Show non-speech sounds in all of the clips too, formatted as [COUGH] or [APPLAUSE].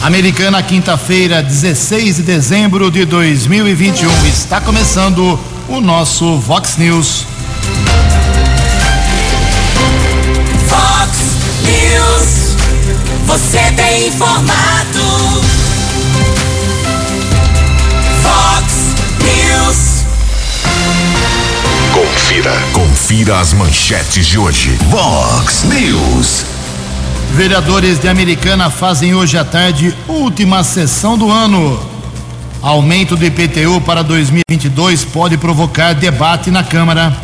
Americana, quinta-feira, 16 de dezembro de 2021. Está começando o nosso Vox News. Vox News. Você tem informado. Vox News. Confira. Confira as manchetes de hoje. Vox News. Vereadores de Americana fazem hoje à tarde última sessão do ano. Aumento do IPTU para 2022 pode provocar debate na Câmara.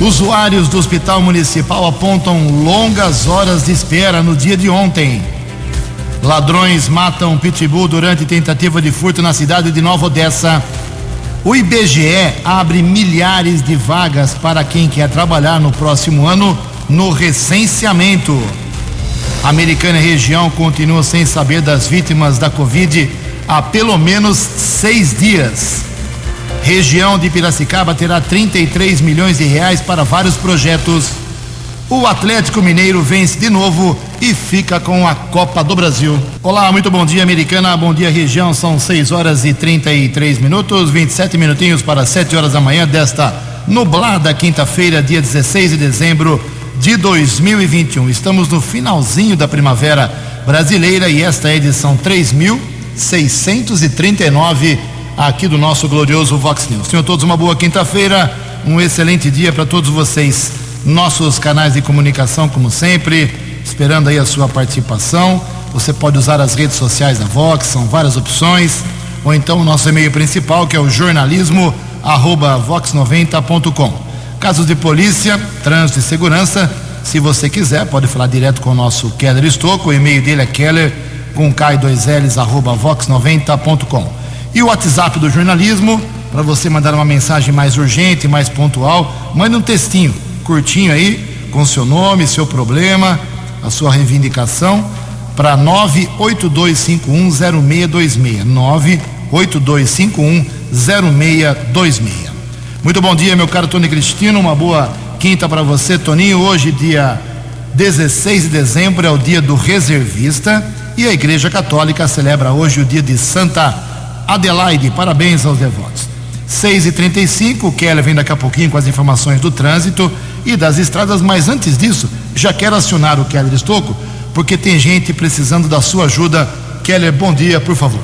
Usuários do Hospital Municipal apontam longas horas de espera no dia de ontem. Ladrões matam pitbull durante tentativa de furto na cidade de Nova Odessa. O IBGE abre milhares de vagas para quem quer trabalhar no próximo ano no recenseamento. Americana e região continua sem saber das vítimas da Covid há pelo menos seis dias. Região de Piracicaba terá 33 milhões de reais para vários projetos. O Atlético Mineiro vence de novo e fica com a Copa do Brasil. Olá, muito bom dia, Americana. Bom dia, região. São 6 horas e 33 minutos, 27 minutinhos para 7 horas da manhã desta nublada quinta-feira, dia 16 de dezembro de 2021. Estamos no finalzinho da primavera brasileira e esta é a edição 3639 aqui do nosso glorioso Vox News. Tenham todos uma boa quinta-feira, um excelente dia para todos vocês. Nossos canais de comunicação, como sempre, esperando aí a sua participação. Você pode usar as redes sociais da Vox, são várias opções, ou então o nosso e-mail principal, que é o jornalismo arroba vox90.com. Casos de polícia, trânsito e segurança, se você quiser, pode falar direto com o nosso Keller Estocco. O e-mail dele é keller com k2ls arroba vox90.com. E o WhatsApp do jornalismo, para você mandar uma mensagem mais urgente, mais pontual, mande um textinho curtinho aí, com seu nome, seu problema, a sua reivindicação, para 982510626. 982510626. Muito bom dia, meu caro Tony Cristino. Uma boa quinta para você, Toninho. Hoje, dia 16 de dezembro, é o dia do reservista e a Igreja Católica celebra hoje o dia de Santa Adelaide. Parabéns aos devotos. 6 e 35 o Keller vem daqui a pouquinho com as informações do trânsito e das estradas, mas antes disso, já quero acionar o Keller Estocco, porque tem gente precisando da sua ajuda. Keller, bom dia, por favor.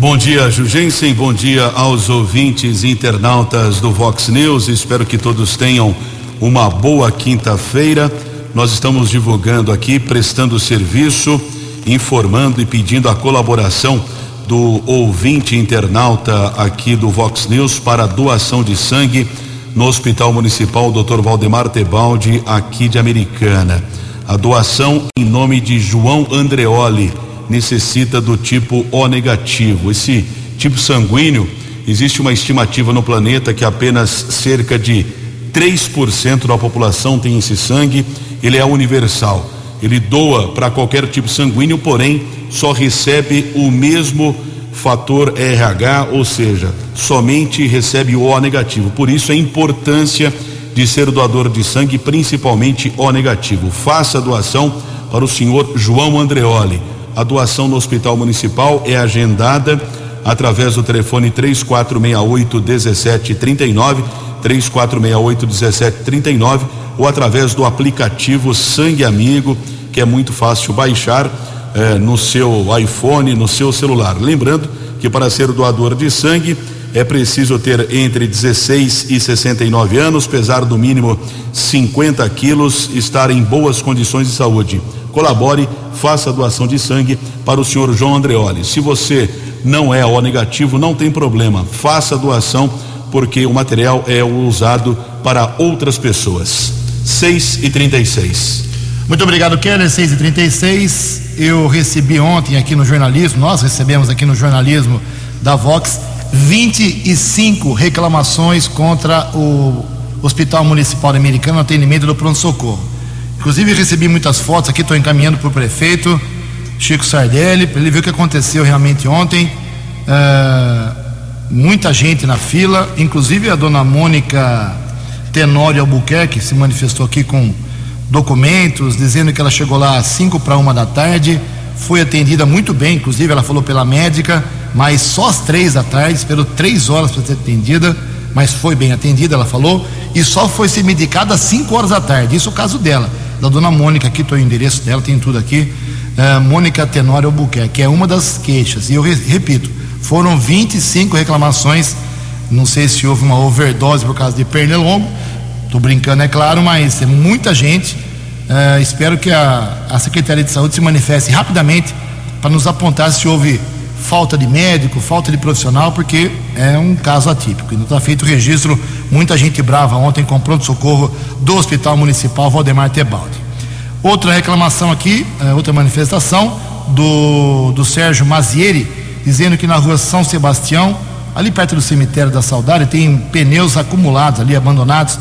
Bom dia, Jugensen. Bom dia aos ouvintes internautas do Vox News. Espero que todos tenham uma boa quinta-feira. Nós estamos divulgando aqui, prestando serviço, informando e pedindo a colaboração do ouvinte internauta aqui do Vox News para doação de sangue no Hospital Municipal Dr. Valdemar Tebaldi, aqui de Americana. A doação em nome de João Andreoli necessita do tipo O negativo. Esse tipo sanguíneo, existe uma estimativa no planeta que apenas cerca de 3% da população tem esse sangue, ele é universal. Ele doa para qualquer tipo sanguíneo, porém só recebe o mesmo fator RH, ou seja, somente recebe o O negativo. Por isso a importância de ser doador de sangue, principalmente O negativo. Faça a doação para o senhor João Andreoli. A doação no Hospital Municipal é agendada através do telefone 3468 1739, 3468 1739 ou através do aplicativo Sangue Amigo, que é muito fácil baixar eh, no seu iPhone, no seu celular. Lembrando que para ser doador de sangue é preciso ter entre 16 e 69 anos, pesar do mínimo 50 quilos, estar em boas condições de saúde. Colabore, faça a doação de sangue para o senhor João Andreoli. Se você não é O negativo, não tem problema, faça a doação, porque o material é usado para outras pessoas. 6 e 36. Muito obrigado, Keller. 6 e 36 Eu recebi ontem aqui no jornalismo, nós recebemos aqui no jornalismo da Vox 25 reclamações contra o Hospital Municipal Americano no atendimento do pronto-socorro. Inclusive recebi muitas fotos aqui, estou encaminhando para o prefeito Chico Sardelli, para ele ver o que aconteceu realmente ontem. Uh, muita gente na fila, inclusive a dona Mônica Tenório Albuquerque se manifestou aqui com documentos dizendo que ela chegou lá às 5 para uma da tarde, foi atendida muito bem, inclusive ela falou pela médica, mas só às três da tarde, esperou três horas para ser atendida, mas foi bem atendida, ela falou, e só foi ser medicada às 5 horas da tarde. Isso é o caso dela, da dona Mônica, aqui estou o endereço dela, tem tudo aqui. Uh, Mônica Tenório Albuquerque, que é uma das queixas. E eu re repito, foram 25 reclamações. Não sei se houve uma overdose por causa de pernilongo. Estou brincando, é claro, mas é muita gente. Uh, espero que a, a Secretaria de Saúde se manifeste rapidamente para nos apontar se houve falta de médico, falta de profissional, porque é um caso atípico. Não está feito registro, muita gente brava ontem com pronto-socorro do Hospital Municipal Valdemar Tebaldi. Outra reclamação aqui, é, outra manifestação do, do Sérgio Mazieri, dizendo que na rua São Sebastião, ali perto do cemitério da Saudade, tem pneus acumulados ali, abandonados.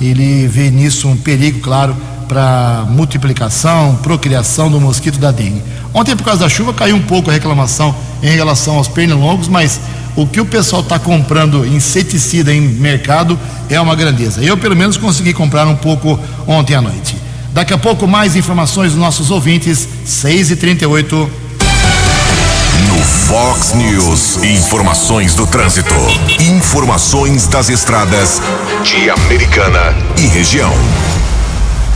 Ele vê nisso um perigo, claro, para multiplicação, procriação do mosquito da dengue. Ontem, por causa da chuva, caiu um pouco a reclamação em relação aos pernilongos, mas o que o pessoal está comprando inseticida em mercado é uma grandeza. Eu, pelo menos, consegui comprar um pouco ontem à noite. Daqui a pouco, mais informações dos nossos ouvintes, 6 e 38 No Fox News, informações do trânsito. Informações das estradas de Americana e região.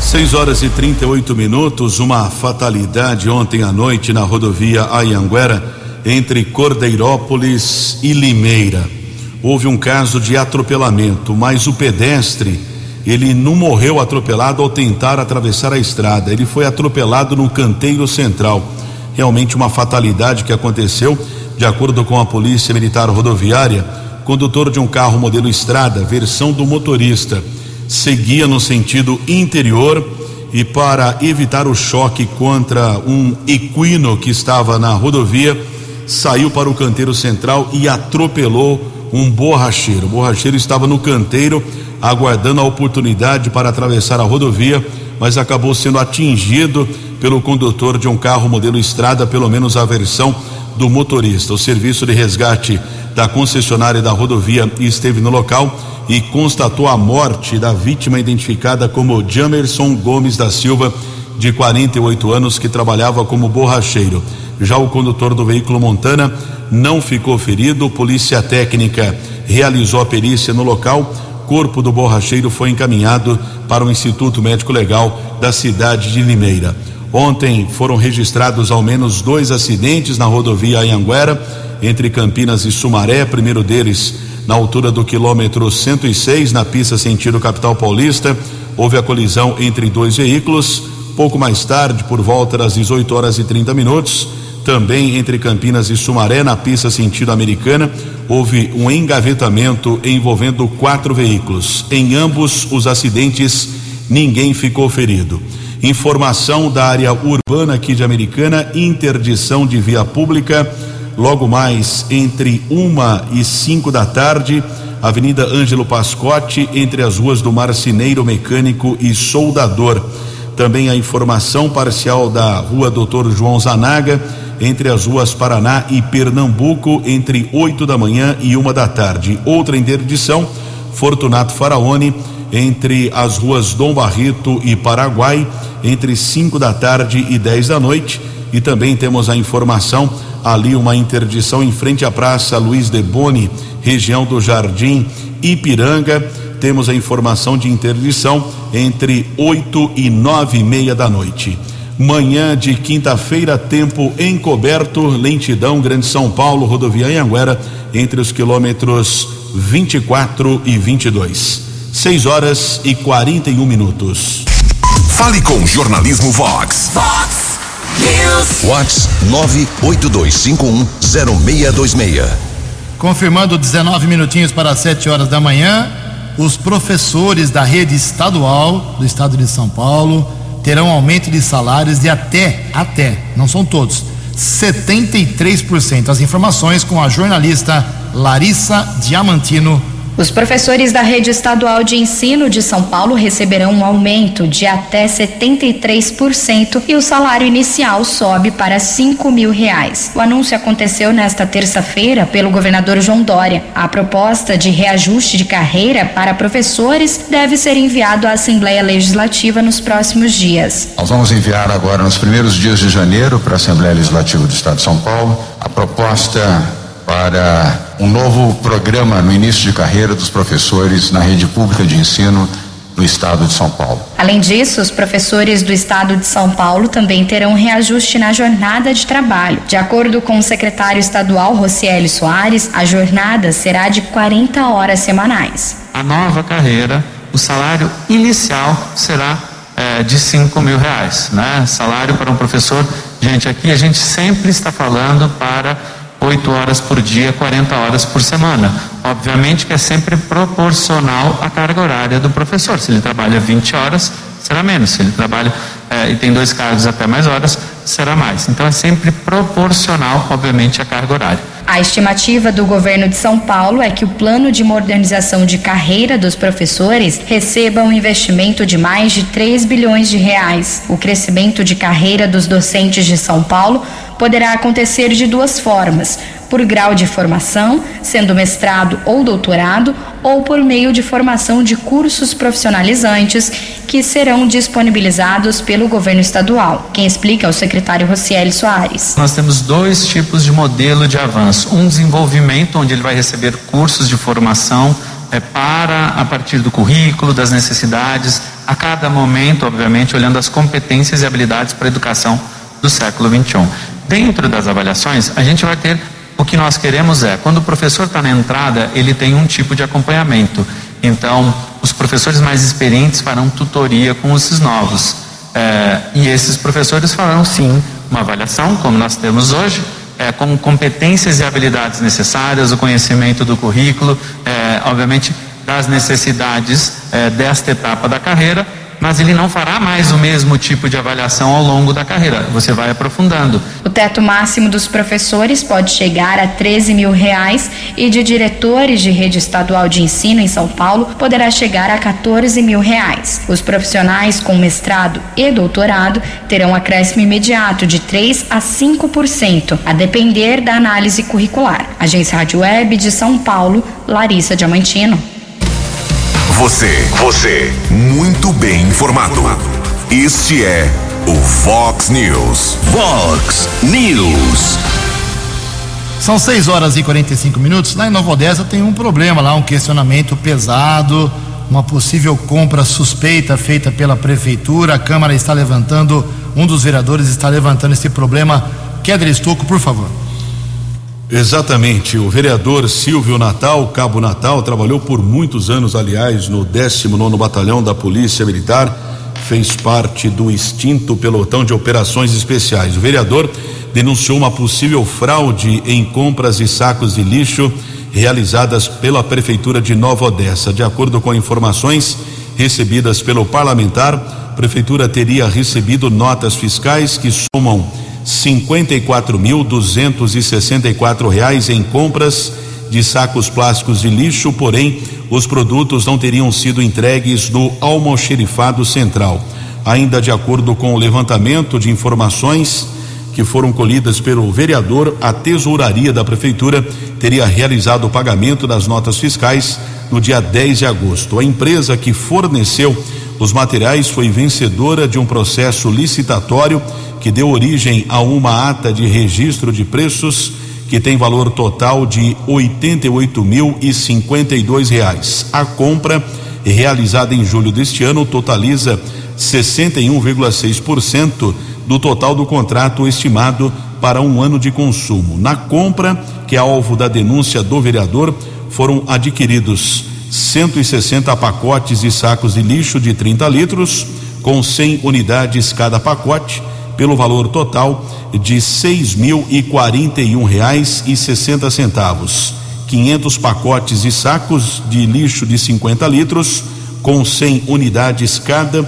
6 horas e 38 minutos, uma fatalidade ontem à noite na rodovia Ayanguera, entre Cordeirópolis e Limeira. Houve um caso de atropelamento, mas o pedestre, ele não morreu atropelado ao tentar atravessar a estrada, ele foi atropelado no canteiro central. Realmente uma fatalidade que aconteceu, de acordo com a Polícia Militar Rodoviária, condutor de um carro modelo Estrada, versão do motorista seguia no sentido interior e para evitar o choque contra um equino que estava na rodovia, saiu para o canteiro central e atropelou um borracheiro. O borracheiro estava no canteiro aguardando a oportunidade para atravessar a rodovia, mas acabou sendo atingido pelo condutor de um carro modelo Estrada, pelo menos a versão do motorista. O serviço de resgate da concessionária da rodovia esteve no local e constatou a morte da vítima identificada como Jamerson Gomes da Silva, de 48 anos, que trabalhava como borracheiro. Já o condutor do veículo Montana não ficou ferido. Polícia técnica realizou a perícia no local. Corpo do borracheiro foi encaminhado para o Instituto Médico Legal da cidade de Limeira. Ontem foram registrados ao menos dois acidentes na rodovia Anhanguera, entre Campinas e Sumaré. Primeiro deles na altura do quilômetro 106, na pista sentido capital paulista. Houve a colisão entre dois veículos. Pouco mais tarde, por volta das 18 horas e 30 minutos, também entre Campinas e Sumaré, na pista sentido americana, houve um engavetamento envolvendo quatro veículos. Em ambos os acidentes, ninguém ficou ferido. Informação da área urbana aqui de Americana: interdição de via pública logo mais entre uma e cinco da tarde, Avenida Ângelo Pascotti, entre as ruas do Marceneiro Mecânico e Soldador. Também a informação parcial da Rua Doutor João Zanaga, entre as ruas Paraná e Pernambuco, entre 8 da manhã e uma da tarde. Outra interdição, Fortunato Faraone, entre as ruas Dom Barreto e Paraguai, entre 5 da tarde e 10 da noite. E também temos a informação ali uma interdição em frente à Praça Luiz de Boni, região do Jardim Ipiranga. Temos a informação de interdição entre 8 e nove e meia da noite. Manhã de quinta-feira, tempo encoberto, lentidão, Grande São Paulo, rodovia Anhanguera, entre os quilômetros 24 e 22. 6 horas e 41 minutos. Fale com Jornalismo Vox. Fox News. Whats 982510626. Confirmando 19 minutinhos para 7 horas da manhã, os professores da rede estadual do estado de São Paulo terão aumento de salários de até, até, não são todos, 73%. As informações com a jornalista Larissa Diamantino Os professores da rede estadual de ensino de São Paulo receberão um aumento de até 73% e o salário inicial sobe para 5 mil reais. O anúncio aconteceu nesta terça-feira pelo governador João Dória. A proposta de reajuste de carreira para professores deve ser enviado à Assembleia Legislativa nos próximos dias. Nós vamos enviar agora nos primeiros dias de janeiro para a Assembleia Legislativa do Estado de São Paulo a proposta para um novo programa no início de carreira dos professores na rede pública de ensino no estado de São Paulo. Além disso, os professores do estado de São Paulo também terão reajuste na jornada de trabalho. De acordo com o secretário estadual Rocieli Soares, a jornada será de 40 horas semanais. A nova carreira, o salário inicial será é, de 5 mil reais, né? Salário para um professor. Gente, aqui a gente sempre está falando para 8 horas por dia, 40 horas por semana. Obviamente que é sempre proporcional à carga horária do professor. Se ele trabalha 20 horas, será menos. Se ele trabalha é, e tem dois cargos até mais horas, será mais. Então é sempre proporcional, obviamente, à carga horária. A estimativa do governo de São Paulo é que o plano de modernização de carreira dos professores receba um investimento de mais de 3 bilhões de reais. O crescimento de carreira dos docentes de São Paulo poderá acontecer de duas formas: por grau de formação, sendo mestrado ou doutorado, ou por meio de formação de cursos profissionalizantes que serão disponibilizados pelo governo estadual. Quem explica é o secretário Rocieli Soares. Nós temos dois tipos de modelo de avanço: um desenvolvimento, onde ele vai receber cursos de formação é, para, a partir do currículo, das necessidades, a cada momento, obviamente, olhando as competências e habilidades para a educação do século XXI. Dentro das avaliações, a gente vai ter o que nós queremos é, quando o professor está na entrada, ele tem um tipo de acompanhamento. Então, os professores mais experientes farão tutoria com esses novos. É, e esses professores farão sim uma avaliação, como nós temos hoje, é, com competências e habilidades necessárias, o conhecimento do currículo, é, obviamente das necessidades desta etapa da carreira mas ele não fará mais o mesmo tipo de avaliação ao longo da carreira. Você vai aprofundando. O teto máximo dos professores pode chegar a 13 mil reais e de diretores de rede estadual de ensino em São Paulo poderá chegar a 14 mil reais. Os profissionais com mestrado e doutorado terão acréscimo imediato de 3 a 5%, a depender da análise curricular. Agência Rádio Web de São Paulo, Larissa Diamantino. Você, você, muito bem informado. Este é o Fox News. Fox News. São 6 horas e 45 minutos. Lá em Nova Odessa tem um problema lá, um questionamento pesado, uma possível compra suspeita feita pela prefeitura. A Câmara está levantando, um dos vereadores está levantando esse problema. Kedra Estocco, por favor. Exatamente. O vereador Silvio Natal, Cabo Natal, trabalhou por muitos anos, aliás, no 19 Batalhão da Polícia Militar, fez parte do extinto pelotão de operações especiais. O vereador denunciou uma possível fraude em compras de sacos de lixo realizadas pela Prefeitura de Nova Odessa. De acordo com informações recebidas pelo parlamentar, a Prefeitura teria recebido notas fiscais que somam cinquenta mil duzentos e sessenta e quatro reais em compras de sacos plásticos de lixo, porém os produtos não teriam sido entregues no almoxerifado central. Ainda de acordo com o levantamento de informações que foram colhidas pelo vereador, a tesouraria da prefeitura teria realizado o pagamento das notas fiscais no dia 10 de agosto. A empresa que forneceu os materiais foi vencedora de um processo licitatório que deu origem a uma ata de registro de preços que tem valor total de e e dois reais. A compra realizada em julho deste ano totaliza 61,6% do total do contrato estimado para um ano de consumo. Na compra, que é alvo da denúncia do vereador, foram adquiridos 160 pacotes de sacos de lixo de 30 litros, com 100 unidades cada pacote pelo valor total de seis mil e quarenta e um reais e sessenta centavos. 500 pacotes de sacos de lixo de 50 litros com 100 unidades cada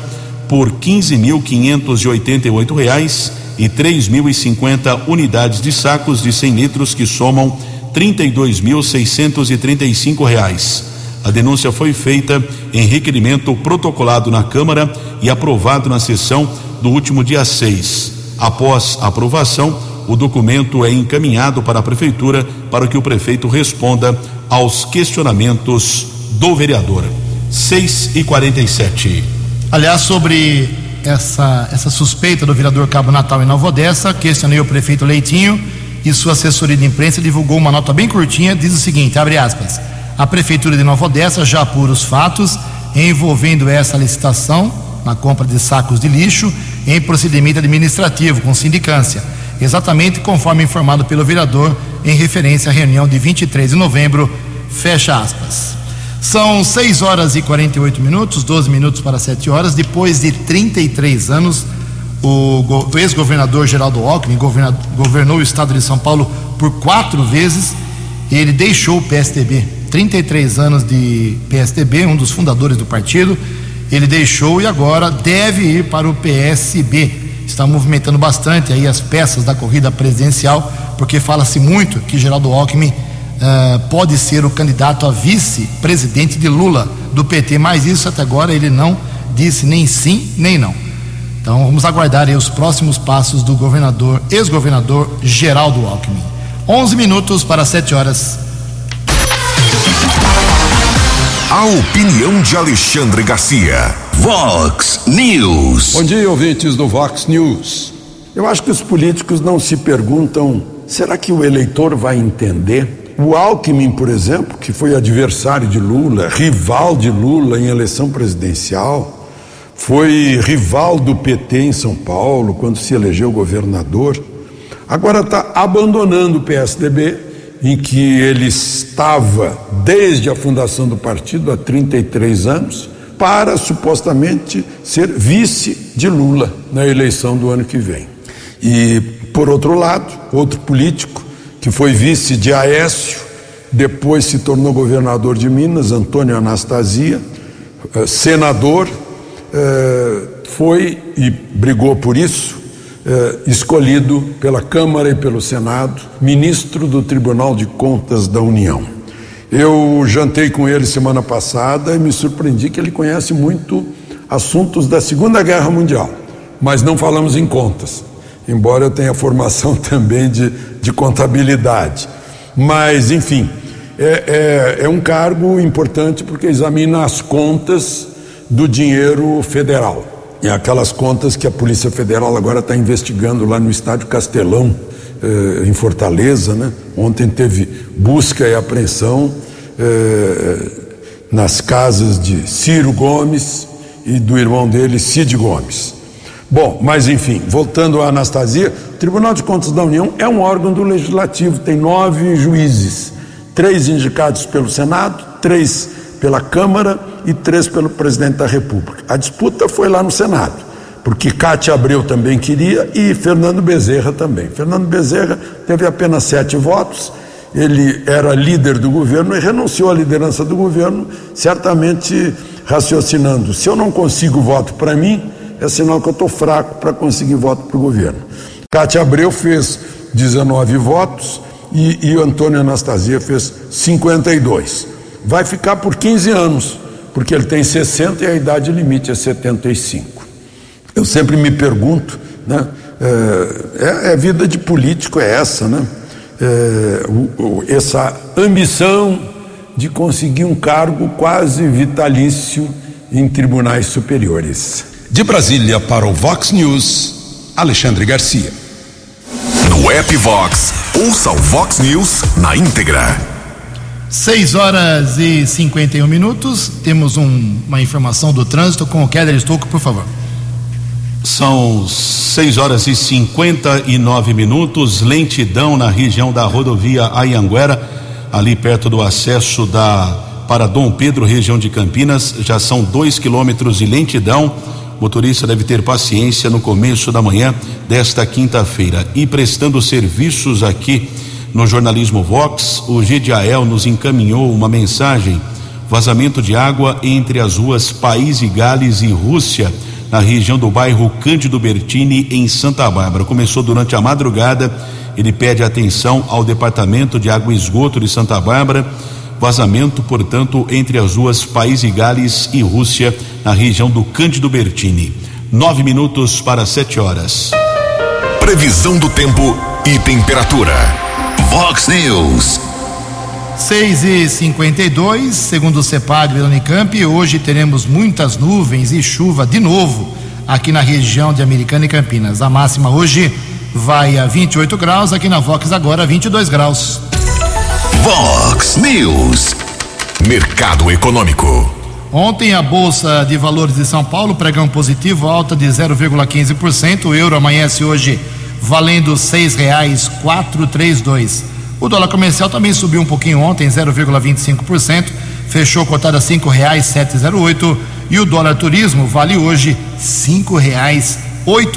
por quinze mil quinhentos e oitenta e oito reais e três mil e cinquenta unidades de sacos de 100 litros que somam trinta e dois mil seiscentos e trinta e cinco reais. A denúncia foi feita em requerimento protocolado na Câmara e aprovado na sessão do último dia 6. Após aprovação, o documento é encaminhado para a Prefeitura para que o prefeito responda aos questionamentos do vereador. 6 e 47. Aliás, sobre essa, essa suspeita do vereador Cabo Natal em Nova Odessa, questionei o prefeito Leitinho e sua assessoria de imprensa divulgou uma nota bem curtinha, diz o seguinte, abre aspas, a prefeitura de Nova Odessa já apura os fatos envolvendo essa licitação na compra de sacos de lixo em procedimento administrativo com sindicância, exatamente conforme informado pelo vereador em referência à reunião de 23 de novembro, fecha aspas. São 6 horas e 48 minutos, 12 minutos para 7 horas. Depois de 33 anos, o, ex-governador Geraldo Alckmin governou o estado de São Paulo por quatro vezes. Ele deixou o PSDB, 33 anos de PSDB, um dos fundadores do partido. Ele deixou e agora deve ir para o PSB. Está movimentando bastante aí as peças da corrida presidencial, porque fala-se muito que Geraldo Alckmin uh, pode ser o candidato a vice-presidente de Lula do PT, mas isso até agora ele não disse nem sim nem não. Então vamos aguardar os próximos passos do governador, ex-governador Geraldo Alckmin. 11 minutos para 7 horas. A opinião de Alexandre Garcia. Vox News. Bom dia, ouvintes do Vox News. Eu acho que os políticos não se perguntam: será que o eleitor vai entender? O Alckmin, por exemplo, que foi adversário de Lula, rival de Lula em eleição presidencial, foi rival do PT em São Paulo quando se elegeu governador, agora está abandonando o PSDB, em que ele estava desde a fundação do partido há 33 anos, para supostamente ser vice de Lula na eleição do ano que vem. E, por outro lado, outro político que foi vice de Aécio, depois se tornou governador de Minas, Antônio Anastasia, eh, senador, eh, foi e brigou por isso, eh, escolhido pela Câmara e pelo Senado, ministro do Tribunal de Contas da União. Eu jantei com ele semana passada e me surpreendi que ele conhece muito assuntos da Segunda Guerra Mundial, mas não falamos em contas embora eu tenha formação [LAUGHS] também de, de contabilidade. Mas, enfim, é, é, é um cargo importante porque examina as contas do dinheiro federal. E aquelas contas que a Polícia Federal agora está investigando lá no Estádio Castelão, eh, em Fortaleza. Né? Ontem teve busca e apreensão eh, nas casas de Ciro Gomes e do irmão dele, Cid Gomes. Bom, mas enfim, voltando à Anastasia, o Tribunal de Contas da União é um órgão do Legislativo, tem nove juízes, três indicados pelo Senado, três pela Câmara e três pelo presidente da República. A disputa foi lá no Senado, porque Cátia Abreu também queria e Fernando Bezerra também. Fernando Bezerra teve apenas sete votos, ele era líder do governo e renunciou à liderança do governo, certamente raciocinando: se eu não consigo voto para mim é sinal que eu estou fraco para conseguir voto para o governo. Cátia Abreu fez 19 votos e, e Antônio Anastasia fez 52. Vai ficar por 15 anos, porque ele tem 60 e a idade limite é 75. Eu sempre me pergunto, né? É, é vida de político é essa, né? É, o, o, essa ambição de conseguir um cargo quase vitalício em tribunais superiores. De Brasília para o Vox News, Alexandre Garcia. No app Vox, ouça o Vox News na íntegra. 6 horas e 51 minutos. Temos um, uma informação do trânsito com o Keller Estouco, por favor. São 6 horas e 59 minutos. Lentidão na região da rodovia Ayanguera, ali perto do acesso da para Dom Pedro, região de Campinas. Já são dois quilômetros de lentidão motorista deve ter paciência no começo da manhã desta quinta-feira. E prestando serviços aqui no jornalismo Vox, o GDAEL nos encaminhou uma mensagem: vazamento de água entre as ruas País e Gales e Rússia, na região do bairro Cândido Bertini, em Santa Bárbara. Começou durante a madrugada. Ele pede atenção ao Departamento de Água e Esgoto de Santa Bárbara Vazamento, portanto, entre as ruas País de Gales e Rússia, na região do Cândido Bertini. Nove minutos para sete horas. Previsão do tempo e temperatura. Vox News. 6 e 52 segundo o CEPAG da Unicamp, hoje teremos muitas nuvens e chuva de novo aqui na região de Americana e Campinas. A máxima hoje vai a 28 graus, aqui na Vox agora 22 graus. Vox News. Mercado Econômico. Ontem a Bolsa de Valores de São Paulo pregão positivo, alta de 0,15%. O euro amanhece hoje valendo R$ 6,432. O dólar comercial também subiu um pouquinho ontem, 0,25%, fechou cotado a zero oito e o dólar turismo vale hoje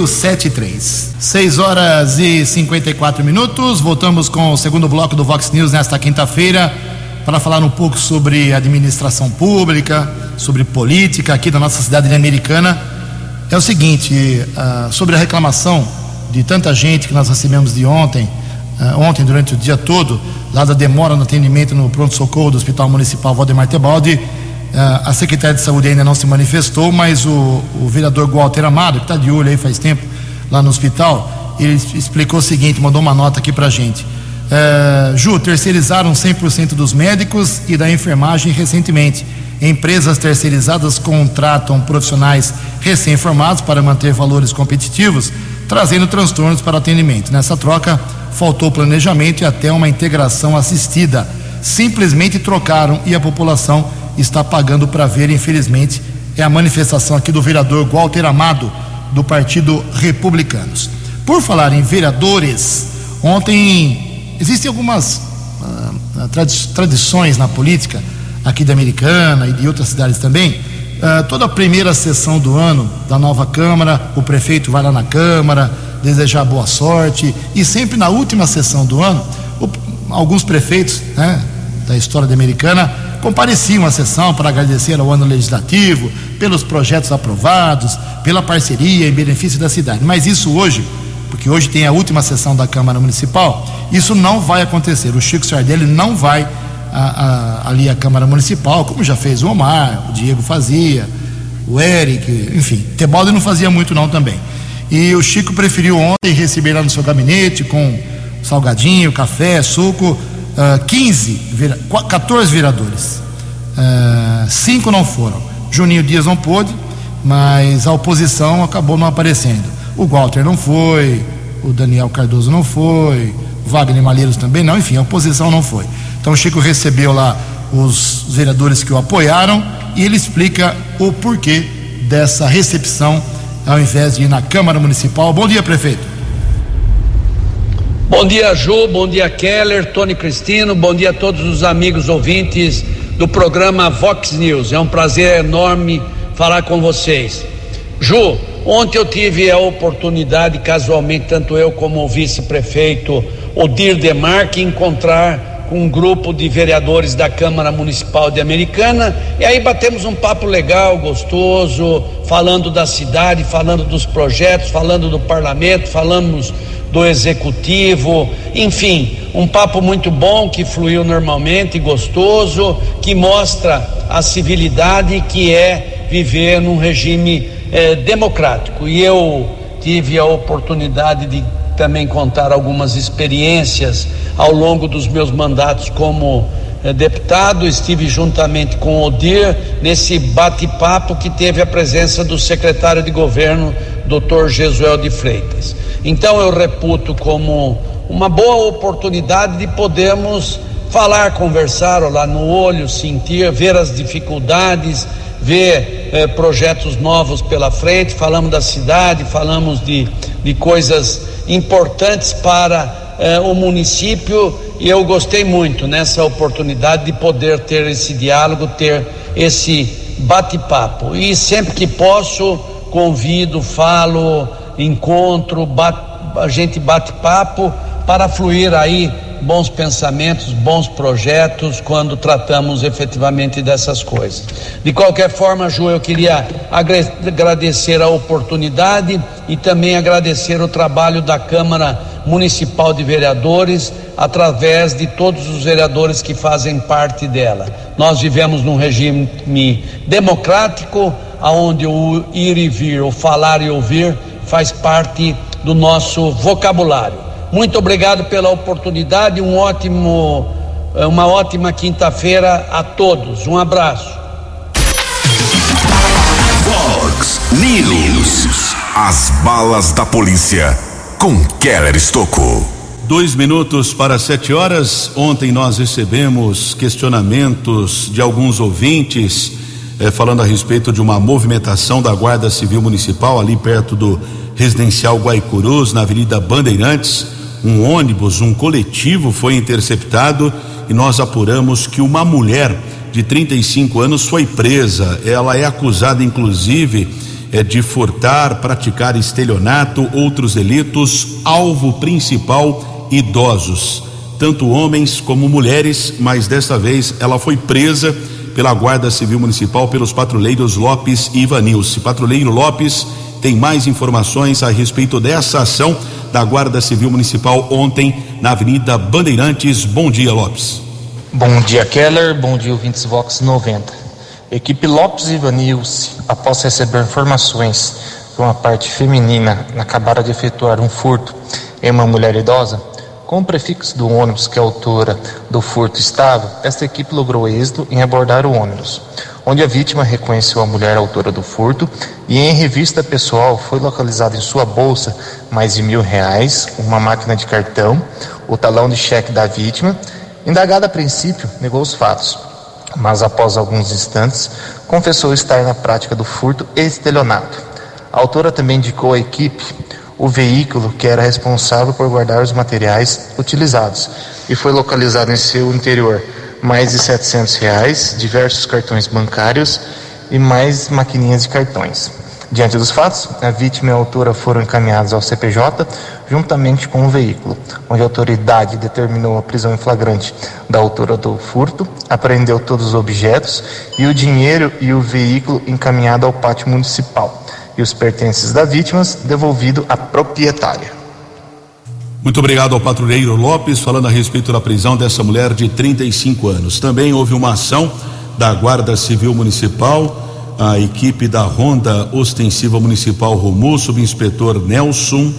sete três. Seis horas e 54 minutos. Voltamos com o segundo bloco do Vox News nesta quinta-feira para falar um pouco sobre administração pública, sobre política aqui da nossa cidade americana. É o seguinte, uh, sobre a reclamação de tanta gente que nós recebemos de ontem uh, ontem durante o dia todo, lá da demora no atendimento no pronto-socorro do Hospital Municipal Valdemar Tebaldi. Uh, a Secretaria de Saúde ainda não se manifestou, mas o, o vereador Walter Amado, que está de olho aí faz tempo lá no hospital, ele explicou o seguinte, mandou uma nota aqui para gente. Uh, Ju, terceirizaram 100% dos médicos e da enfermagem recentemente. Empresas terceirizadas contratam profissionais recém-formados para manter valores competitivos, trazendo transtornos para atendimento. Nessa troca, faltou planejamento e até uma integração assistida. Simplesmente trocaram e a população está pagando para ver, infelizmente. É a manifestação aqui do vereador Walter Amado, do Partido Republicanos. Por falar em vereadores, ontem existem algumas uh, tradições na política aqui da Americana e de outras cidades também. Uh, toda a primeira sessão do ano da nova Câmara, o prefeito vai lá na Câmara, desejar boa sorte. E sempre na última sessão do ano, o, alguns prefeitos né, da história da Americana compareciam à sessão para agradecer ao ano legislativo, pelos projetos aprovados, pela parceria em benefício da cidade. Mas isso hoje, porque hoje tem a última sessão da Câmara Municipal, isso não vai acontecer. O Chico Sardelli não vai a, a, ali à Câmara Municipal, como já fez o Omar, o Diego fazia, o Eric, enfim, Tebaldi não fazia muito não também. E o Chico preferiu ontem receber lá no seu gabinete com salgadinho, café, suco, uh, 15, vira, 14 vereadores. Uh, cinco não foram. Juninho Dias não pôde, mas a oposição acabou não aparecendo. O Walter não foi, o Daniel Cardoso não foi, Wagner Malheiros também não, enfim, a oposição não foi. Então Chico recebeu lá os vereadores que o apoiaram e ele explica o porquê dessa recepção ao invés de ir na Câmara Municipal. Bom dia, prefeito. Bom dia, Ju, bom dia, Keller, Tony Cristino, bom dia a todos os amigos ouvintes do programa Vox News. É um prazer enorme falar com vocês. Ju, ontem eu tive a oportunidade, casualmente, tanto eu como o vice-prefeito Odir Demarque, encontrar com um grupo de vereadores da Câmara Municipal de Americana, e aí batemos um papo legal, gostoso, falando da cidade, falando dos projetos, falando do parlamento, falamos do executivo, enfim, um papo muito bom que fluiu normalmente, gostoso, que mostra a civilidade que é viver num regime eh, democrático. E eu tive a oportunidade de também contar algumas experiências ao longo dos meus mandatos como eh, deputado. Estive juntamente com o Odir nesse bate-papo que teve a presença do secretário de governo, Dr. Jesuel de Freitas. Então eu reputo como uma boa oportunidade de podermos falar, conversar, olhar no olho, sentir, ver as dificuldades, ver eh, projetos novos pela frente. Falamos da cidade, falamos de, de coisas importantes para eh, o município e eu gostei muito nessa oportunidade de poder ter esse diálogo, ter esse bate-papo. E sempre que posso, convido, falo, encontro, bate, a gente bate papo para fluir aí bons pensamentos, bons projetos quando tratamos efetivamente dessas coisas. De qualquer forma, Ju, eu queria agradecer a oportunidade e também agradecer o trabalho da Câmara Municipal de Vereadores através de todos os vereadores que fazem parte dela. Nós vivemos num regime democrático, onde o ir e vir, o falar e ouvir faz parte do nosso vocabulário. Muito obrigado pela oportunidade, um ótimo, uma ótima quinta-feira a todos. Um abraço. Fox News. As balas da polícia com Keller Estocou. Dois minutos para sete horas. Ontem nós recebemos questionamentos de alguns ouvintes eh, falando a respeito de uma movimentação da Guarda Civil Municipal ali perto do residencial Guaicurus, na Avenida Bandeirantes. Um ônibus, um coletivo foi interceptado e nós apuramos que uma mulher de 35 anos foi presa. Ela é acusada, inclusive, é de furtar, praticar estelionato, outros delitos, alvo principal idosos, tanto homens como mulheres, mas desta vez ela foi presa pela Guarda Civil Municipal pelos patrulheiros Lopes e Ivanilce. Patrulheiro Lopes tem mais informações a respeito dessa ação da Guarda Civil Municipal ontem na Avenida Bandeirantes. Bom dia, Lopes. Bom dia, Keller. Bom dia, ouvintes Vox 90. Equipe Lopes e Vanilce, após receber informações de uma parte feminina acabaram de efetuar um furto em uma mulher idosa, com o prefixo do ônibus que a autora do furto estava, esta equipe logrou êxito em abordar o ônibus, onde a vítima reconheceu a mulher autora do furto e em revista pessoal foi localizado em sua bolsa mais de mil reais, uma máquina de cartão, o talão de cheque da vítima. Indagada a princípio, negou os fatos mas após alguns instantes confessou estar na prática do furto e estelionato. A autora também indicou à equipe o veículo que era responsável por guardar os materiais utilizados e foi localizado em seu interior mais de 700 reais, diversos cartões bancários e mais maquininhas de cartões. Diante dos fatos, a vítima e a autora foram encaminhados ao CPJ juntamente com o veículo, onde a autoridade determinou a prisão em flagrante da autora do furto, apreendeu todos os objetos e o dinheiro e o veículo encaminhado ao pátio municipal e os pertences da vítima devolvido à proprietária. Muito obrigado ao patrulheiro Lopes falando a respeito da prisão dessa mulher de 35 anos. Também houve uma ação da Guarda Civil Municipal a equipe da Ronda Ostensiva Municipal Romu, subinspetor Nelson,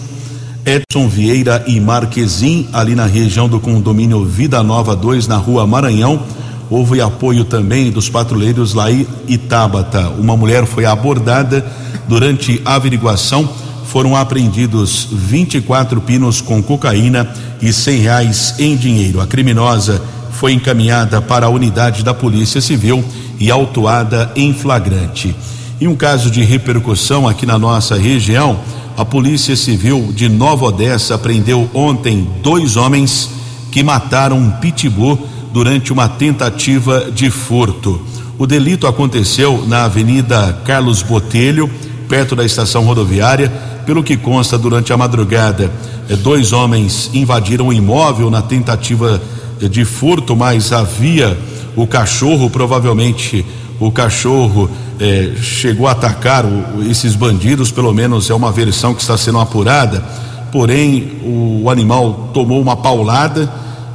Edson Vieira e Marquezim, ali na região do condomínio Vida Nova 2, na rua Maranhão. Houve apoio também dos patrulheiros Laí e Tabata. Uma mulher foi abordada durante a averiguação. Foram apreendidos 24 pinos com cocaína e cem reais em dinheiro. A criminosa foi encaminhada para a unidade da Polícia Civil e autuada em flagrante. Em um caso de repercussão aqui na nossa região, a Polícia Civil de Nova Odessa prendeu ontem dois homens que mataram um pitbull durante uma tentativa de furto. O delito aconteceu na Avenida Carlos Botelho, perto da estação rodoviária. Pelo que consta, durante a madrugada, eh, dois homens invadiram o imóvel na tentativa de furto, mas havia o cachorro, provavelmente o cachorro eh, chegou a atacar o, esses bandidos, pelo menos é uma versão que está sendo apurada. Porém, o animal tomou uma paulada,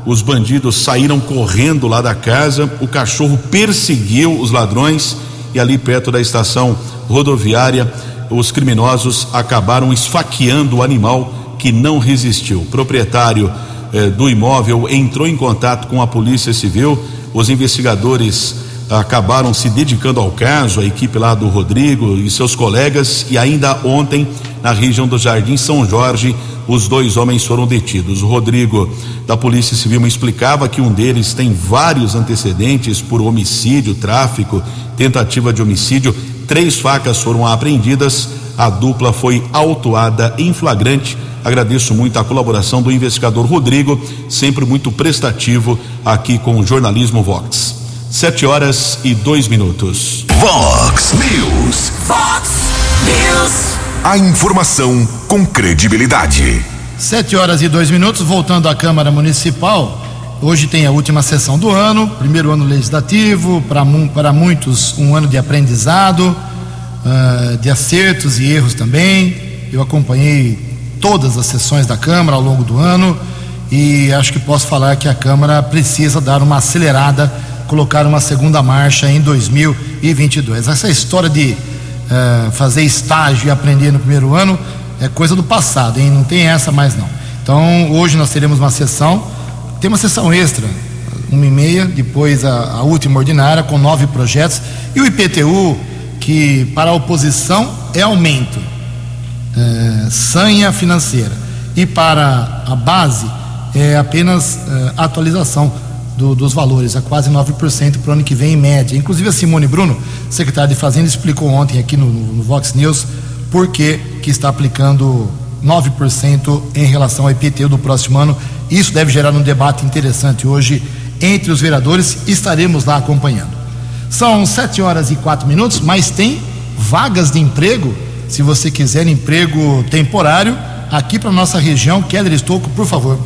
os bandidos saíram correndo lá da casa, o cachorro perseguiu os ladrões e ali perto da estação rodoviária, os criminosos acabaram esfaqueando o animal que não resistiu. O proprietário eh, do imóvel entrou em contato com a Polícia Civil os investigadores acabaram se dedicando ao caso, a equipe lá do Rodrigo e seus colegas, e ainda ontem, na região do Jardim São Jorge, os dois homens foram detidos. O Rodrigo, da Polícia Civil, me explicava que um deles tem vários antecedentes por homicídio, tráfico, tentativa de homicídio. Três facas foram apreendidas, a dupla foi autuada em flagrante Agradeço muito a colaboração do investigador Rodrigo, sempre muito prestativo aqui com o jornalismo Vox. Sete horas e dois minutos. Vox News. Vox News. A informação com credibilidade. Sete horas e dois minutos, voltando à Câmara Municipal. Hoje tem a última sessão do ano, primeiro ano legislativo, para, muitos um ano de aprendizado, uh, de acertos e erros também. Eu acompanhei todas as sessões da Câmara ao longo do ano e acho que posso falar que a Câmara precisa dar uma acelerada, colocar uma segunda marcha em 2022. Essa história de uh, fazer estágio e aprender no primeiro ano é coisa do passado, hein? Não tem essa mais não. Então hoje nós teremos uma sessão, tem uma sessão extra, uma e meia, depois a, a última ordinária com nove projetos e o IPTU que para a oposição é aumento, é, sanha financeira e para a base é apenas é, atualização do, dos valores, a quase 9% para o ano que vem em média. Inclusive a Simone Bruno, secretária de Fazenda, explicou ontem aqui no, no Vox News por que, que está aplicando 9% em relação ao IPTU do próximo ano. Isso deve gerar um debate interessante hoje entre os vereadores. Estaremos lá acompanhando. São sete horas e quatro minutos, mas tem vagas de emprego. Se você quiser emprego temporário, aqui para nossa região, Keller Estouco, por favor.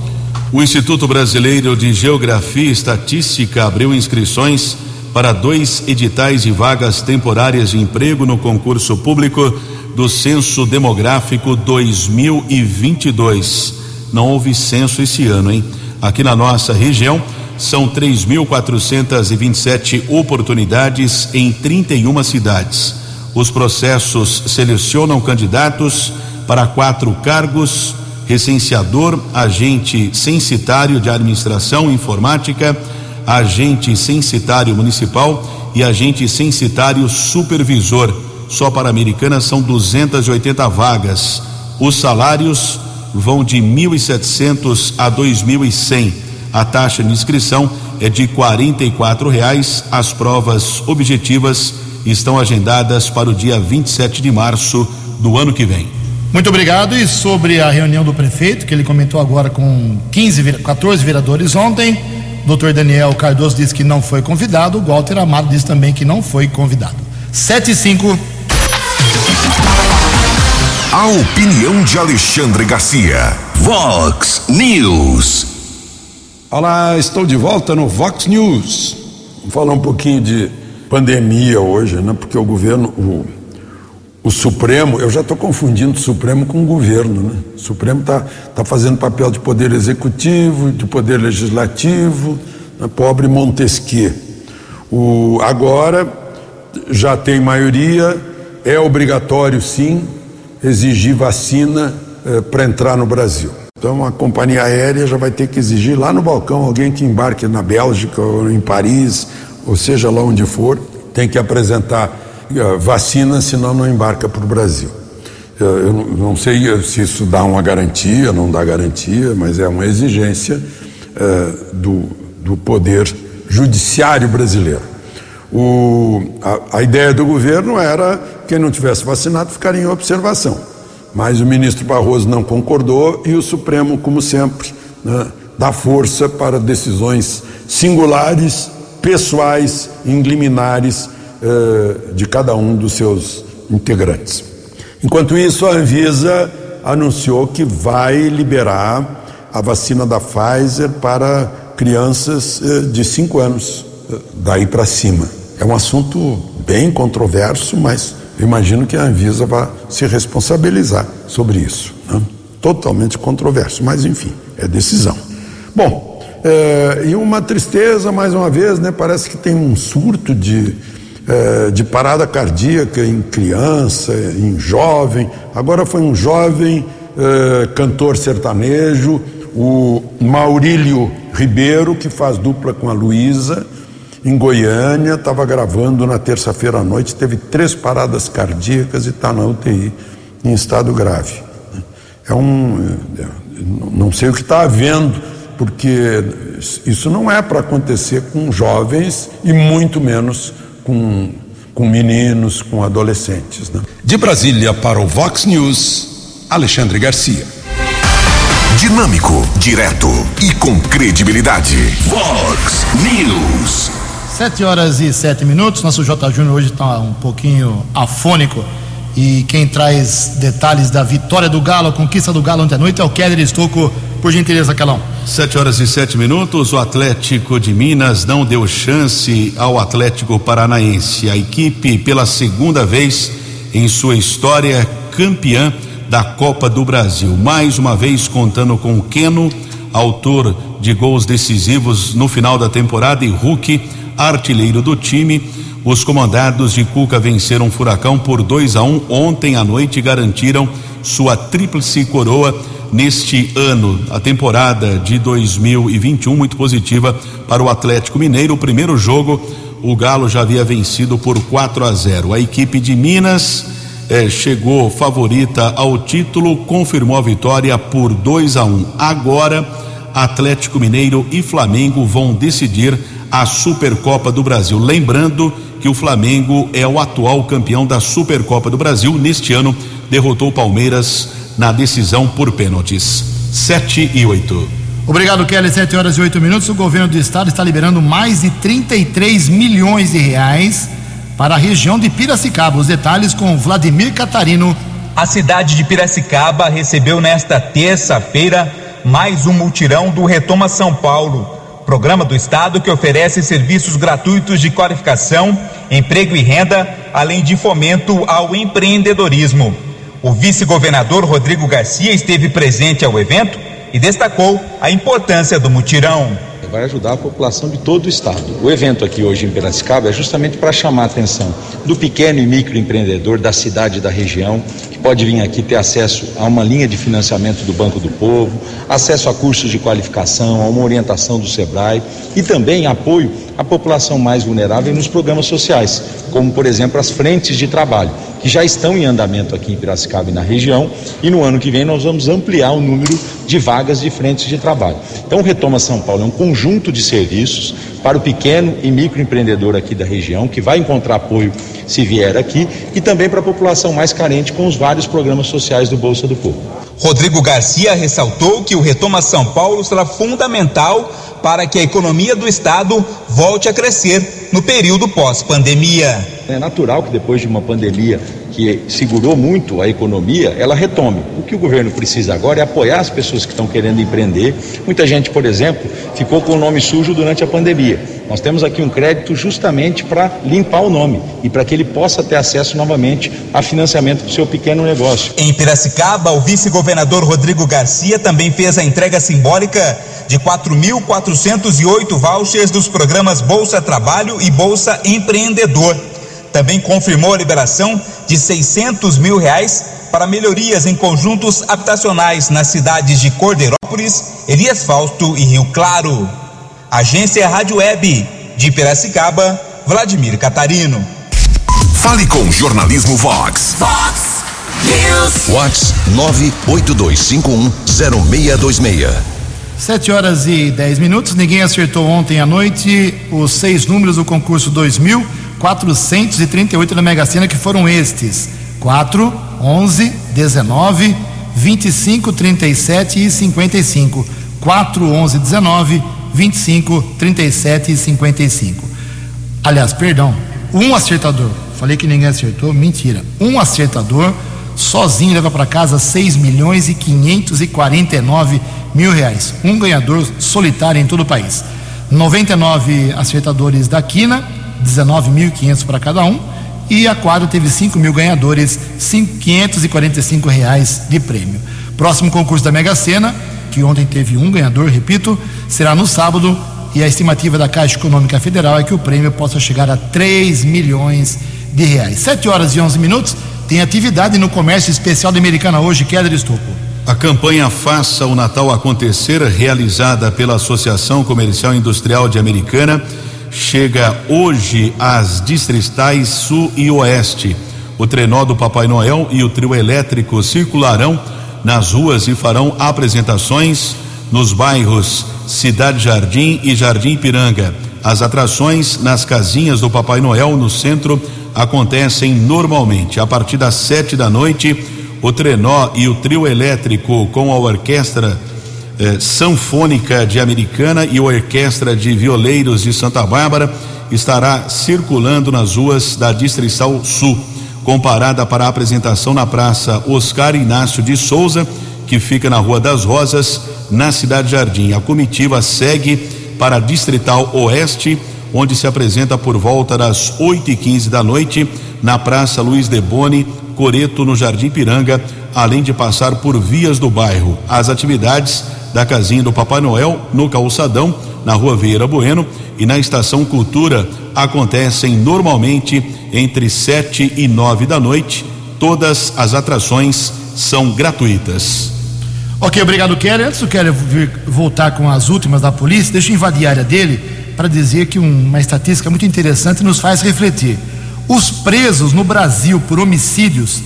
O Instituto Brasileiro de Geografia e Estatística abriu inscrições para dois editais de vagas temporárias de emprego no concurso público do Censo Demográfico 2022. Não houve censo esse ano, hein? Aqui na nossa região são 3.427 oportunidades em 31 cidades. Os processos selecionam candidatos para quatro cargos recenseador, agente censitário de administração informática, agente censitário municipal e agente censitário supervisor. Só para Americana são 280 vagas. Os salários vão de 1.700 a 2.100. A taxa de inscrição é de R$ reais. As provas objetivas estão agendadas para o dia 27 de março do ano que vem. Muito obrigado. E sobre a reunião do prefeito, que ele comentou agora com 15, 14 vereadores ontem, o doutor Daniel Cardoso disse que não foi convidado, o Walter Amado disse também que não foi convidado. 7 e 5. A opinião de Alexandre Garcia. Vox News. Olá, estou de volta no Vox News. Vamos falar um pouquinho de pandemia hoje, né? Porque o governo, o o Supremo, eu já estou confundindo o Supremo com o governo, né? O Supremo está tá fazendo papel de poder executivo, de poder legislativo, né? pobre Montesquieu. O, agora já tem maioria, é obrigatório sim exigir vacina eh, para entrar no Brasil. Então a companhia aérea já vai ter que exigir lá no balcão alguém que embarque na Bélgica ou em Paris, ou seja lá onde for, tem que apresentar vacina, senão não embarca para o Brasil. Eu não sei se isso dá uma garantia, não dá garantia, mas é uma exigência uh, do, do poder judiciário brasileiro. O, a, a, ideia do governo era quem não tivesse vacinado ficar em observação, mas o ministro Barroso não concordou e o Supremo, como sempre, né, dá força para decisões singulares, pessoais, ingliminares uh, de cada um dos seus integrantes. Enquanto isso, a Anvisa anunciou que vai liberar a vacina da Pfizer para crianças uh, de 5 anos, uh, daí para cima. É um assunto bem controverso, mas imagino que a Anvisa vai se responsabilizar sobre isso. Né? Totalmente controverso, mas enfim, é decisão. Bom, é, e uma tristeza, mais uma vez, né? Parece que tem um surto de é, de parada cardíaca em criança, em jovem. Agora foi um jovem é, cantor sertanejo, o Maurílio Ribeiro, que faz dupla com a Luísa, em Goiânia, estava gravando na terça-feira à noite, teve três paradas cardíacas e está na UTI em estado grave. É um. É, não sei o que está havendo, porque isso não é para acontecer com jovens e muito menos com, com meninos, com adolescentes. Né? De Brasília para o Vox News, Alexandre Garcia. Dinâmico, direto e com credibilidade. Vox News. Sete horas e sete minutos. Nosso J. Júnior hoje está um pouquinho afônico. E quem traz detalhes da vitória do Galo, a conquista do Galo ontem à noite, é o Keller Estocco. Por gentileza, Calão. Sete horas e sete minutos. O Atlético de Minas não deu chance ao Atlético Paranaense. A equipe, pela segunda vez em sua história, campeã da Copa do Brasil. Mais uma vez contando com o Keno, autor de gols decisivos no final da temporada, e Hulk, artilheiro do time. Os comandados de Cuca venceram o Furacão por 2 a 1 um, ontem à noite e garantiram sua tríplice coroa neste ano. A temporada de 2021 muito positiva para o Atlético Mineiro. O primeiro jogo, o Galo já havia vencido por 4 a 0. A equipe de Minas eh, chegou favorita ao título, confirmou a vitória por 2 a 1. Agora, Atlético Mineiro e Flamengo vão decidir a Supercopa do Brasil. Lembrando que o Flamengo é o atual campeão da Supercopa do Brasil. Neste ano, derrotou o Palmeiras na decisão por pênaltis. 7 e 8. Obrigado, Kelly. 7 horas e 8 minutos. O governo do estado está liberando mais de 33 milhões de reais para a região de Piracicaba. Os detalhes com Vladimir Catarino. A cidade de Piracicaba recebeu nesta terça-feira mais um multirão do Retoma São Paulo. Programa do Estado que oferece serviços gratuitos de qualificação, emprego e renda, além de fomento ao empreendedorismo. O vice-governador Rodrigo Garcia esteve presente ao evento e destacou a importância do mutirão. Vai ajudar a população de todo o estado. O evento aqui hoje em Piracicaba é justamente para chamar a atenção do pequeno e microempreendedor da cidade e da região, que pode vir aqui ter acesso a uma linha de financiamento do Banco do Povo, acesso a cursos de qualificação, a uma orientação do SEBRAE e também apoio à população mais vulnerável nos programas sociais, como por exemplo as frentes de trabalho que já estão em andamento aqui em Piracicaba e na região, e no ano que vem nós vamos ampliar o número de vagas de frentes de trabalho. Então, o Retoma São Paulo é um conjunto de serviços para o pequeno e microempreendedor aqui da região, que vai encontrar apoio se vier aqui, e também para a população mais carente com os vários programas sociais do Bolsa do Povo. Rodrigo Garcia ressaltou que o Retoma São Paulo será fundamental para que a economia do estado volte a crescer no período pós-pandemia. É natural que depois de uma pandemia que segurou muito a economia, ela retome. O que o governo precisa agora é apoiar as pessoas que estão querendo empreender. Muita gente, por exemplo, ficou com o nome sujo durante a pandemia. Nós temos aqui um crédito justamente para limpar o nome e para que ele possa ter acesso novamente a financiamento do seu pequeno negócio. Em Piracicaba, o vice-governador Rodrigo Garcia também fez a entrega simbólica de 4.408 vouchers dos programas Bolsa Trabalho e Bolsa Empreendedor também confirmou a liberação de 600 mil reais para melhorias em conjuntos habitacionais nas cidades de Cordeirópolis, Elias Fausto e Rio Claro. Agência Rádio Web de Piracicaba, Vladimir Catarino. Fale com Jornalismo Vox. Vox News. Vox 982510626. 7 horas e 10 minutos. Ninguém acertou ontem à noite os seis números do concurso 2000. 438 na Mega Sena, que foram estes: 4, 11, 19, 25, 37 e 55. 4, 11, 19, 25, 37 e 55. Aliás, perdão, um acertador. Falei que ninguém acertou, mentira. Um acertador sozinho leva para casa 6 milhões e 549 mil reais. Um ganhador solitário em todo o país. 99 acertadores da Quina 19.500 para cada um. E a quadra teve 5 mil ganhadores, 545 reais de prêmio. Próximo concurso da Mega Sena, que ontem teve um ganhador, repito, será no sábado. E a estimativa da Caixa Econômica Federal é que o prêmio possa chegar a 3 milhões de reais. 7 horas e 11 minutos. Tem atividade no comércio especial da Americana hoje, Keller Estupro. A campanha Faça o Natal Acontecer, realizada pela Associação Comercial Industrial de Americana, chega hoje às distritais Sul e Oeste. O trenó do Papai Noel e o trio elétrico circularão nas ruas e farão apresentações nos bairros Cidade Jardim e Jardim Piranga. As atrações nas casinhas do Papai Noel no centro acontecem normalmente. A partir das sete da noite, o trenó e o trio elétrico com a orquestra eh, Sanfônica de Americana e Orquestra de Violeiros de Santa Bárbara estará circulando nas ruas da Distrital Sul, comparada para a apresentação na Praça Oscar Inácio de Souza, que fica na Rua das Rosas, na Cidade Jardim. A comitiva segue para a Distrital Oeste, onde se apresenta por volta das 8 e 15 da noite na Praça Luiz de Boni, Coreto, no Jardim Piranga, além de passar por vias do bairro. As atividades da casinha do Papai Noel no calçadão, na rua Vieira Bueno e na estação Cultura acontecem normalmente entre sete e nove da noite. Todas as atrações são gratuitas. Ok, obrigado, Kelly. Antes do Kelly voltar com as últimas da polícia, deixa eu invadir a área dele para dizer que uma estatística muito interessante nos faz refletir. Os presos no Brasil por homicídios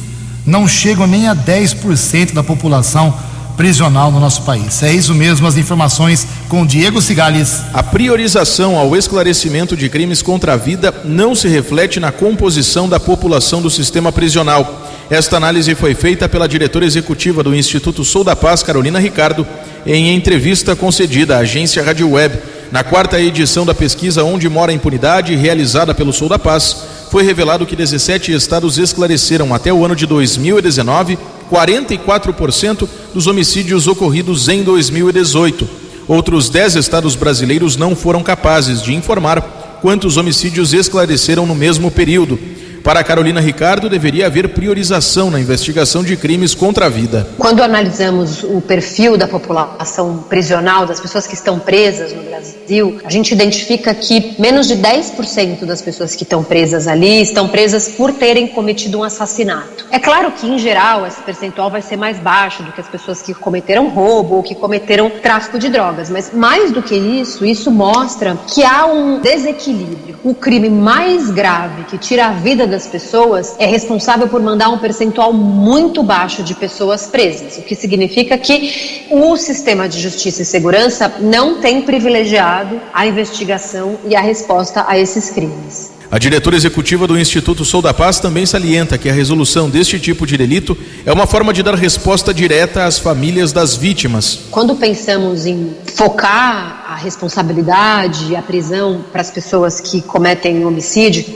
não chegam nem a 10% da população prisional no nosso país. É isso mesmo, as informações com Diego Cigales. A priorização ao esclarecimento de crimes contra a vida não se reflete na composição da população do sistema prisional. Esta análise foi feita pela diretora executiva do Instituto Sou da Paz, Carolina Ricardo, em entrevista concedida à agência Rádio Web. Na quarta edição da pesquisa Onde Mora a Impunidade, realizada pelo Sou da Paz, foi revelado que 17 estados esclareceram até o ano de 2019 44% dos homicídios ocorridos em 2018. Outros 10 estados brasileiros não foram capazes de informar quantos homicídios esclareceram no mesmo período. Para Carolina Ricardo, deveria haver priorização na investigação de crimes contra a vida. Quando analisamos o perfil da população prisional, das pessoas que estão presas no Brasil, a gente identifica que menos de 10% das pessoas que estão presas ali estão presas por terem cometido um assassinato. É claro que, em geral, esse percentual vai ser mais baixo do que as pessoas que cometeram roubo ou que cometeram tráfico de drogas, mas mais do que isso, isso mostra que há um desequilíbrio. O crime mais grave que tira a vida das pessoas é responsável por mandar um percentual muito baixo de pessoas presas, o que significa que o sistema de justiça e segurança não tem privilegiado a investigação e a resposta a esses crimes. A diretora executiva do Instituto Sou da Paz também salienta que a resolução deste tipo de delito é uma forma de dar resposta direta às famílias das vítimas. Quando pensamos em focar a responsabilidade e a prisão para as pessoas que cometem homicídio, que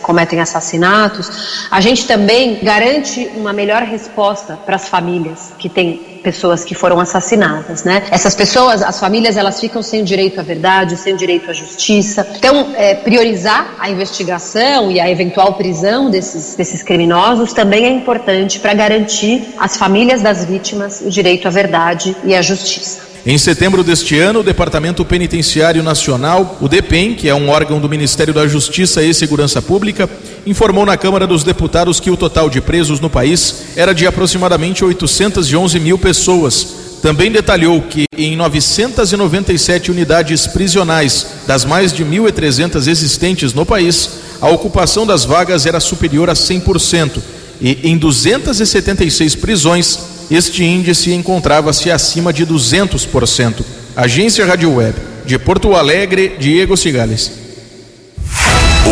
cometem assassinatos, a gente também garante uma melhor resposta para as famílias que têm pessoas que foram assassinadas, né? Essas pessoas, as famílias, elas ficam sem direito à verdade, sem direito à justiça. Então, é, priorizar a investigação e a eventual prisão desses, desses criminosos também é importante para garantir às famílias das vítimas o direito à verdade e à justiça. Em setembro deste ano, o Departamento Penitenciário Nacional, o DEPEN, que é um órgão do Ministério da Justiça e Segurança Pública, informou na Câmara dos Deputados que o total de presos no país era de aproximadamente 811 mil pessoas. Também detalhou que em 997 unidades prisionais, das mais de 1.300 existentes no país, a ocupação das vagas era superior a 100%, e em 276 prisões, este índice encontrava-se acima de 200%. Agência Rádio Web, de Porto Alegre, Diego Cigales.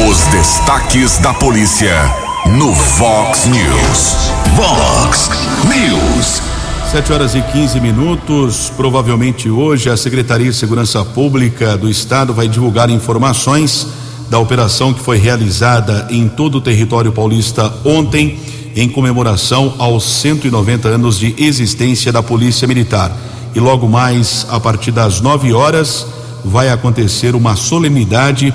Os destaques da polícia no Vox News. Vox News. 7 horas e 15 minutos. Provavelmente hoje a Secretaria de Segurança Pública do Estado vai divulgar informações da operação que foi realizada em todo o território paulista ontem em comemoração aos 190 anos de existência da Polícia Militar. E logo mais, a partir das 9 horas, vai acontecer uma solenidade,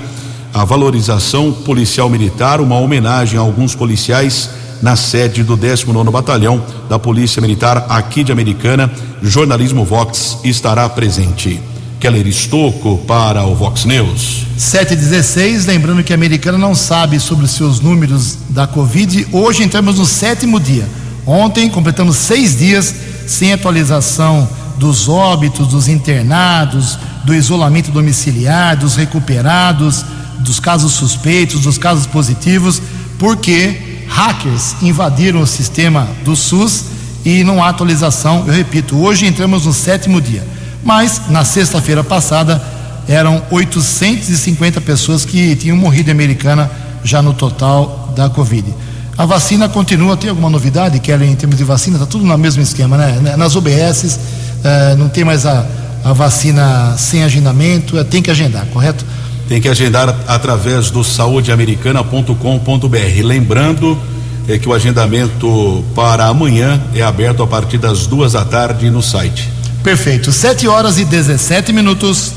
a valorização policial militar, uma homenagem a alguns policiais na sede do 19 Batalhão da Polícia Militar aqui de Americana. Jornalismo Vox estará presente. Keller Estocco para o Vox News. 716, lembrando que a americana não sabe sobre os seus números da Covid. Hoje entramos no sétimo dia. Ontem completamos seis dias sem atualização dos óbitos, dos internados, do isolamento domiciliar, dos recuperados, dos casos suspeitos, dos casos positivos, porque hackers invadiram o sistema do SUS e não há atualização. Eu repito, hoje entramos no sétimo dia mas na sexta-feira passada eram 850 pessoas que tinham morrido em Americana já no total da Covid. A vacina continua, tem alguma novidade, Kelly, em termos de vacina? Está tudo no mesmo esquema, né? Nas OBS eh, não tem mais a, a vacina sem agendamento, eh, tem que agendar, correto? Tem que agendar através do saudeamericana.com.br. Lembrando é que o agendamento para amanhã é aberto a partir das duas da tarde no site. Perfeito. 7 horas e 17 minutos.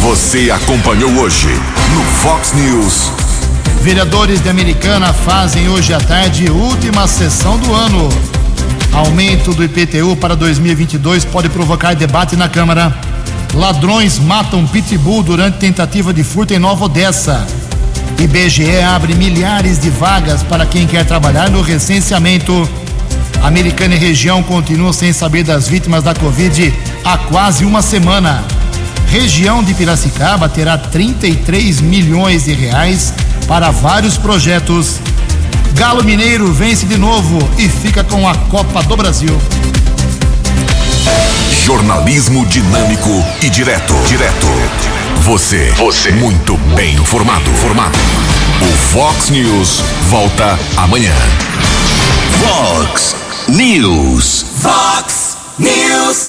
Você acompanhou hoje no Fox News. Vereadores de Americana fazem hoje à tarde última sessão do ano. Aumento do IPTU para 2022 pode provocar debate na Câmara. Ladrões matam pitbull durante tentativa de furto em Nova Odessa. IBGE abre milhares de vagas para quem quer trabalhar no recenseamento. Americana e região continuam sem saber das vítimas da Covid há quase uma semana. Região de Piracicaba terá 33 milhões de reais para vários projetos. Galo Mineiro vence de novo e fica com a Copa do Brasil. Jornalismo dinâmico e direto. Direto. Você. Você. Muito bem informado. Formado. O Fox News volta amanhã. Fox News. Fox News.